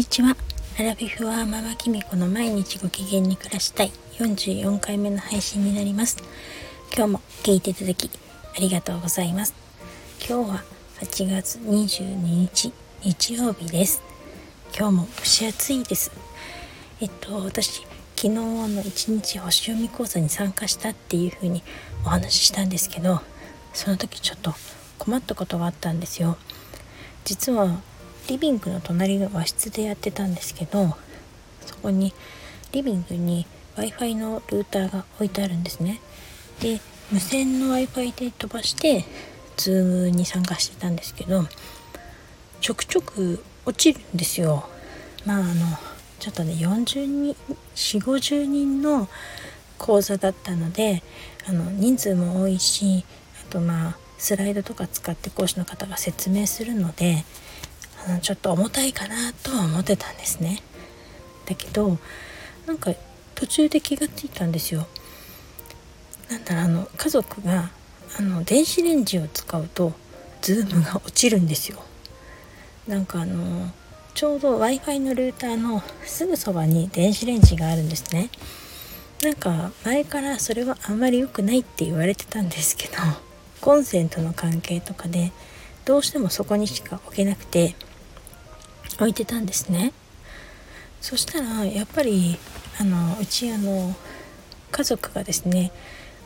にちは。アラフィフはママキミコの毎日ご機嫌に暮らしたい。44回目の配信になります。今日も聞いていただきありがとうございます。今日は8月22日日曜日です。今日も蒸し暑いです。えっと私昨日の一日星読み講座に参加したっていう風にお話ししたんですけどその時ちょっと困ったことがあったんですよ。実はリビングの隣の和室でやってたんですけどそこにリビングに w i f i のルーターが置いてあるんですね。で無線の w i f i で飛ばして Zoom に参加してたんですけどちょくちょく落ちるんですよ。まああのちょっとね40人4 5 0人の講座だったのであの人数も多いしあとまあスライドとか使って講師の方が説明するのでちょっと重たいかなとは思ってたんですね。だけどなんか途中で気がついたんですよ。なんだろうあの家族があの電子レンジを使うとズームが落ちるんですよ。なんかあのちょうど w i f i のルーターのすぐそばに電子レンジがあるんですね。なんか前からそれはあんまり良くないって言われてたんですけどコンセントの関係とかでどうしてもそこにしか置けなくて置いてたんですね。そしたらやっぱりあのうちあの家族がですね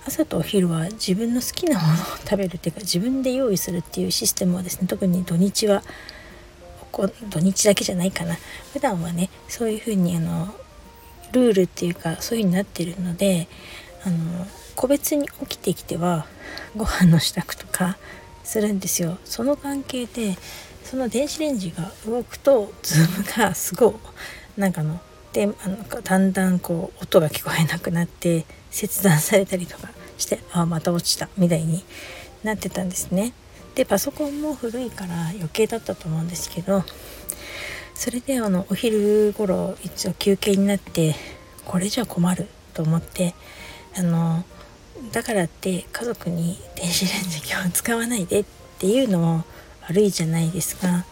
朝とお昼は自分の好きなものを食べるっていうか自分で用意するっていうシステムをですね特に土日は土日だけじゃないかな。普段はねそういうふうにあのルールっていうかそういう風になってるのであの個別に起きてきてはご飯の支度とかするんですよ。その関係でその電子レンジが動くとズームがすごいなんかのであのだんだんこう音が聞こえなくなって切断されたりとかしてあまた落ちたみたいになってたんですね。でパソコンも古いから余計だったと思うんですけどそれであのお昼頃一応休憩になってこれじゃ困ると思ってあのだからって家族に電子レンジ今日使わないでっていうのも悪いじゃないですか。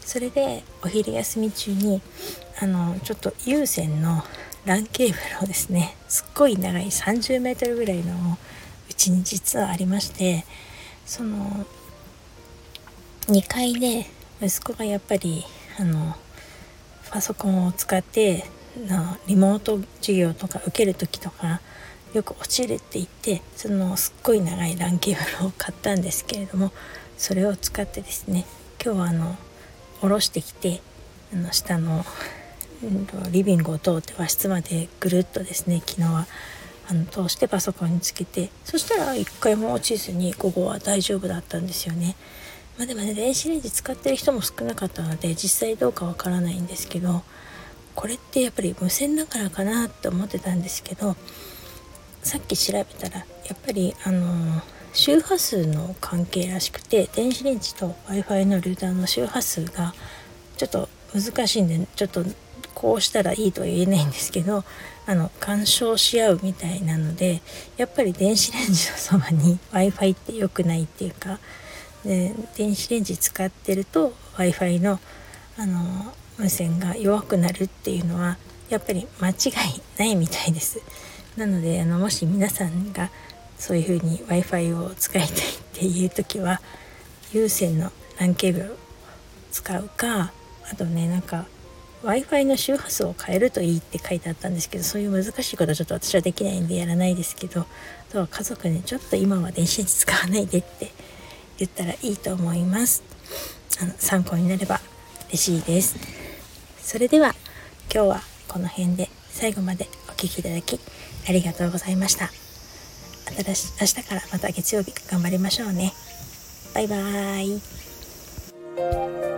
それでお昼休み中にあのちょっと有線の LAN ケーブルをですねすっごい長い 30m ぐらいのうちに実はありましてその2階で息子がやっぱりあのパソコンを使ってリモート授業とか受ける時とかよく落ちるって言ってそのすっごい長い LAN ケーブルを買ったんですけれどもそれを使ってですね今日はあの下ろしてきてあの下のリビングを通って和室までぐるっとですね昨日はあの通してパソコンにつけてそしたら一回も落ちずに午後は大丈夫だったんですよね。まあ、でもね電子レンジ使ってる人も少なかったので実際どうかわからないんですけどこれってやっぱり無線だからかなって思ってたんですけどさっき調べたらやっぱりあのー周波数の関係らしくて電子レンジと w i f i のルーターの周波数がちょっと難しいんでちょっとこうしたらいいとは言えないんですけどあの干渉し合うみたいなのでやっぱり電子レンジのそばに w i f i って良くないっていうかで電子レンジ使ってると w i f i のあの無線が弱くなるっていうのはやっぱり間違いないみたいです。なのであのもし皆さんがそういう風に w i f i を使いたいっていう時は有線の LAN ケーブルを使うかあとねなんか w i f i の周波数を変えるといいって書いてあったんですけどそういう難しいことはちょっと私はできないんでやらないですけどあとは家族にちょっと今は電子レンジ使わないでって言ったらいいと思いますあの参考になれば嬉しいですそれでは今日はこの辺で最後までお聴きいただきありがとうございました。明日からまた月曜日頑張りましょうね。バイバーイ。